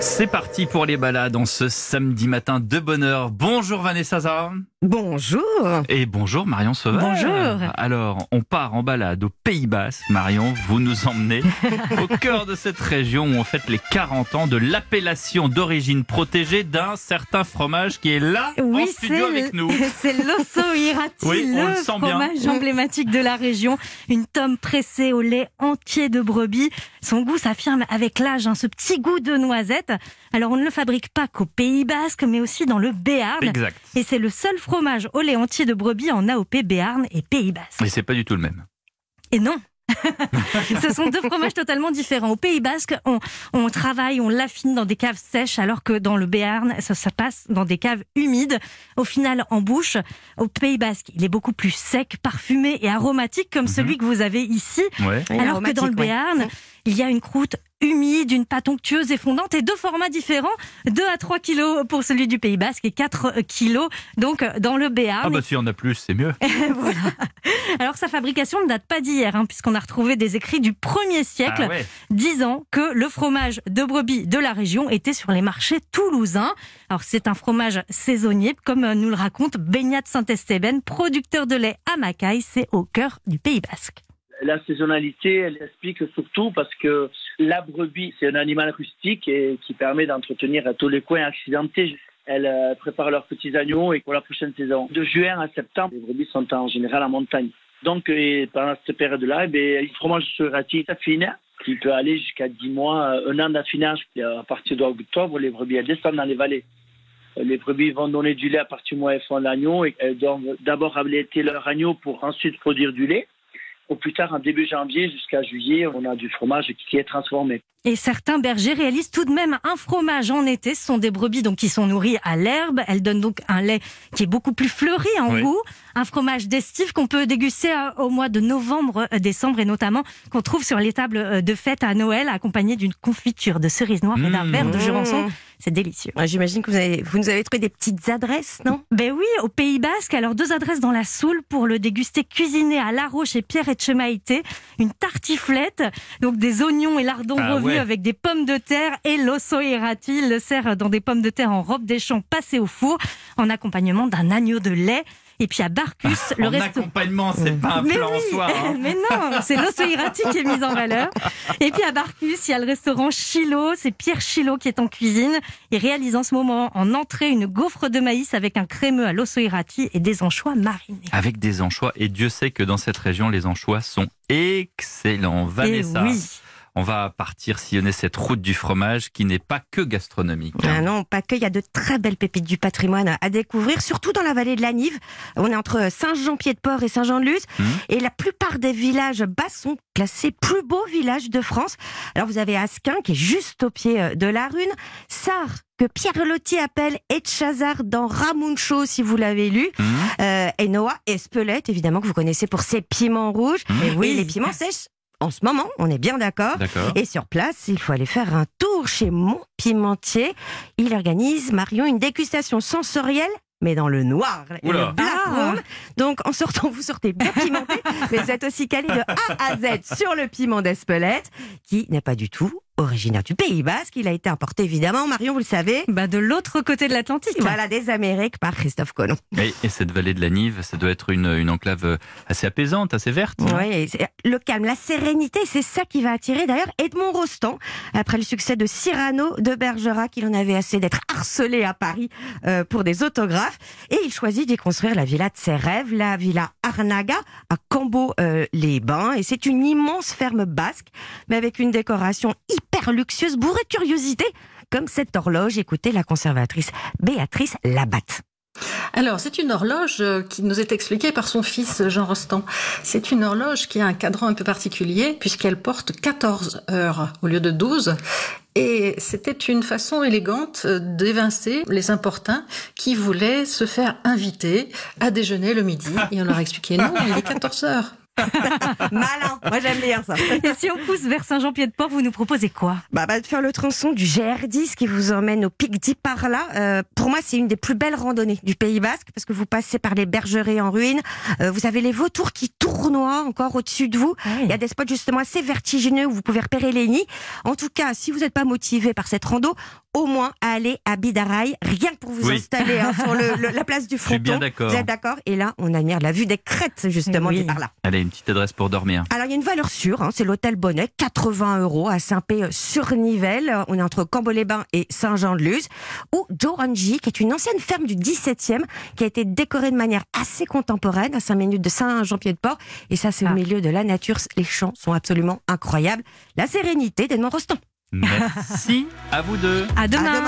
C'est parti pour les balades en ce samedi matin de bonheur. Bonjour Vanessa Zara. Bonjour. Et bonjour Marion Sauvage. Bonjour. Alors, on part en balade au Pays Basque. Marion, vous nous emmenez au cœur de cette région où on fête les 40 ans de l'appellation d'origine protégée d'un certain fromage qui est là en studio avec nous. C'est l'osso irati, Oui, on le, le sent bien. fromage emblématique de la région. Une tome pressée au lait entier de brebis. Son goût s'affirme avec l'âge, hein, ce petit goût de noisette. Alors on ne le fabrique pas qu'au Pays Basque, mais aussi dans le Béarn. Exact. Et c'est le seul fromage au lait entier de brebis en AOP Béarn et Pays Basque. Mais c'est pas du tout le même. Et non Ce sont deux fromages totalement différents. Au Pays Basque, on, on travaille, on l'affine dans des caves sèches, alors que dans le Béarn, ça, ça passe dans des caves humides. Au final, en bouche, au Pays Basque, il est beaucoup plus sec, parfumé et aromatique, comme celui que vous avez ici. Ouais. alors que dans le ouais. Il y a une croûte humide, une pâte onctueuse et fondante et deux formats différents, 2 à 3 kilos pour celui du Pays Basque et 4 kilos donc dans le Béarn. Ah bah si on a plus, c'est mieux. voilà. Alors sa fabrication ne date pas d'hier, hein, puisqu'on a retrouvé des écrits du 1er siècle Ah ouais. disant que le fromage de brebis de la région était sur les marchés toulousains. Alors c'est un fromage saisonnier, comme euh, nous le raconte Beignat Saint-Estébène, producteur de lait à Macaille, c'est au cœur du Pays Basque. La saisonnalité, elle explique surtout parce que la brebis, c'est un animal rustique et qui permet d'entretenir tous les coins accidentés. Elles euh, préparent leurs petits agneaux et pour la prochaine saison. De juin à septembre, les brebis sont en général en montagne. Donc, et pendant cette période-là, eh bien, le fromage sur rati s'affine, qui peut aller jusqu'à 10 mois, euh, un an d'affinage. À partir d'octobre, les brebis, descendent dans les vallées. Euh, Les brebis vont donner du lait à partir du mois où elles font l'agneau et elles doivent d'abord allaiter leur agneau pour ensuite produire du lait. Au plus tard, en début janvier jusqu'à juillet, on a du fromage qui est transformé. Et certains bergers réalisent tout de même un fromage en été. Ce sont des brebis donc qui sont nourries à l'herbe. Elles donnent donc un lait qui est beaucoup plus fleuri en Oui. goût. Un fromage d'estive qu'on peut déguster euh, au mois de novembre, euh, décembre et notamment qu'on trouve sur les tables euh, de fête à Noël accompagné d'une confiture de cerises noires et d'un Mmh. verre de jurançon. Mmh. C'est délicieux. Ouais, J'imagine que vous, avez, vous nous avez trouvé des petites adresses, non? Ben oui, au Pays Basque, alors deux adresses dans la Soule pour le déguster cuisiné à La Roche et Pierre Etchemaïté. Une tartiflette, donc des oignons et lardons Ah revenus ouais. avec des pommes de terre et l'osso irati. Le sert dans des pommes de terre en robe des champs passées au four en accompagnement d'un agneau de lait. Et puis à Barcus, le en resto. accompagnement, c'est pas un Mais plat en soi. hein. mais non, c'est l'osso irati qui est mis en valeur. Et puis à Barcus, il y a le restaurant Chilo, c'est Pierre Chilo qui est en cuisine. Il réalise en ce moment en entrée une gaufre de maïs avec un crémeux à l'osso irati et des anchois marinés. Avec des anchois. Et Dieu sait que dans cette région, les anchois sont excellents. Vanessa, Et oui. On va partir sillonner cette route du fromage qui n'est pas que gastronomique. hein. Ah non, pas que, il y a de très belles pépites du patrimoine à découvrir, surtout dans la vallée de la Nive. On est entre Saint-Jean-Pied-de-Port et Saint-Jean-de-Luz. Mhm. Et la plupart des villages basques sont classés plus beaux villages de France. Alors vous avez Asquin, qui est juste au pied euh, de la Rune. Sar, que Pierre Lotti appelle Etchazar dans Ramuncho, si vous l'avez lu. Hum, Euh, et Noah Espelette, évidemment, que vous connaissez pour ses piments rouges. hum, Mais oui. Et les piments sèches, en ce moment, on est bien d'accord. Et sur place, il faut aller faire un tour chez Mon Pimentier. Il organise, Marion, une dégustation sensorielle, mais dans le noir Oula. le black Ah. room. Donc, en sortant, vous sortez bien pimenté, mais vous êtes aussi calé de A à Z sur le piment d'Espelette, qui n'est pas du tout originaire du Pays Basque. Il a été importé, évidemment, Marion, vous le savez. Bah de l'autre côté de l'Atlantique. Voilà, des Amériques par Christophe Colomb. Et, et cette vallée de la Nive, ça doit être une, une enclave euh, assez apaisante, assez verte. Oui, le calme, la sérénité, c'est ça qui va attirer d'ailleurs Edmond Rostand, après le succès de Cyrano de Bergerac, il en avait assez d'être harcelé à Paris euh, pour des autographes, et il choisit d'y construire la villa de ses rêves, la villa Arnaga à Cambo-les-Bains, et c'est une immense ferme basque, mais avec une décoration hyper luxueuse, bourrée de curiosité, comme cette horloge, écoutez la conservatrice Béatrice Labatte. Alors, c'est une horloge euh, qui nous est expliquée par son fils Jean Rostand. C'est une horloge qui a un cadran un peu particulier puisqu'elle porte 14 heures au lieu de 12. Et c'était une façon élégante euh, d'évincer les importuns qui voulaient se faire inviter à déjeuner le midi. Et on leur a expliqué non, il est 14 heures. Malin, moi j'aime bien ça. Et si on pousse vers Saint-Jean-Pied-de-Port, vous nous proposez quoi? Bah, bah, de faire le tronçon du GR10 qui vous emmène au Pic d'Iparla. Euh, pour moi, c'est une des plus belles randonnées du Pays Basque parce que vous passez par les bergerets en ruine. Euh, vous avez les vautours qui tournoient encore au-dessus de vous. Ouais. Il y a des spots justement assez vertigineux où vous pouvez repérer les nids. En tout cas, si vous n'êtes pas motivé par cette rando, au moins allez à Bidaraï, rien que pour vous Oui. installer hein, sur le- le- la place du Je suis bien fronton. d'accord. Vous êtes d'accord Et là, on admire la vue des crêtes justement Oui. d'Iparla. Allez, une petite adresse pour dormir. Alors, il y a une valeur sûre, hein, c'est l'hôtel Bonnet, 80 euros à Saint-Pé-sur-Nivelle. On est entre Cambo-les-Bains et Saint-Jean-de-Luz. Ou Joranji, qui est une ancienne ferme du 17e, qui a été décorée de manière assez contemporaine, à 5 minutes de Saint-Jean-Pied-de-Port. Et ça, c'est Ah. au milieu de la nature. Les champs sont absolument incroyables. La sérénité d'Edmond Rostand. Merci à vous deux. À demain. À demain.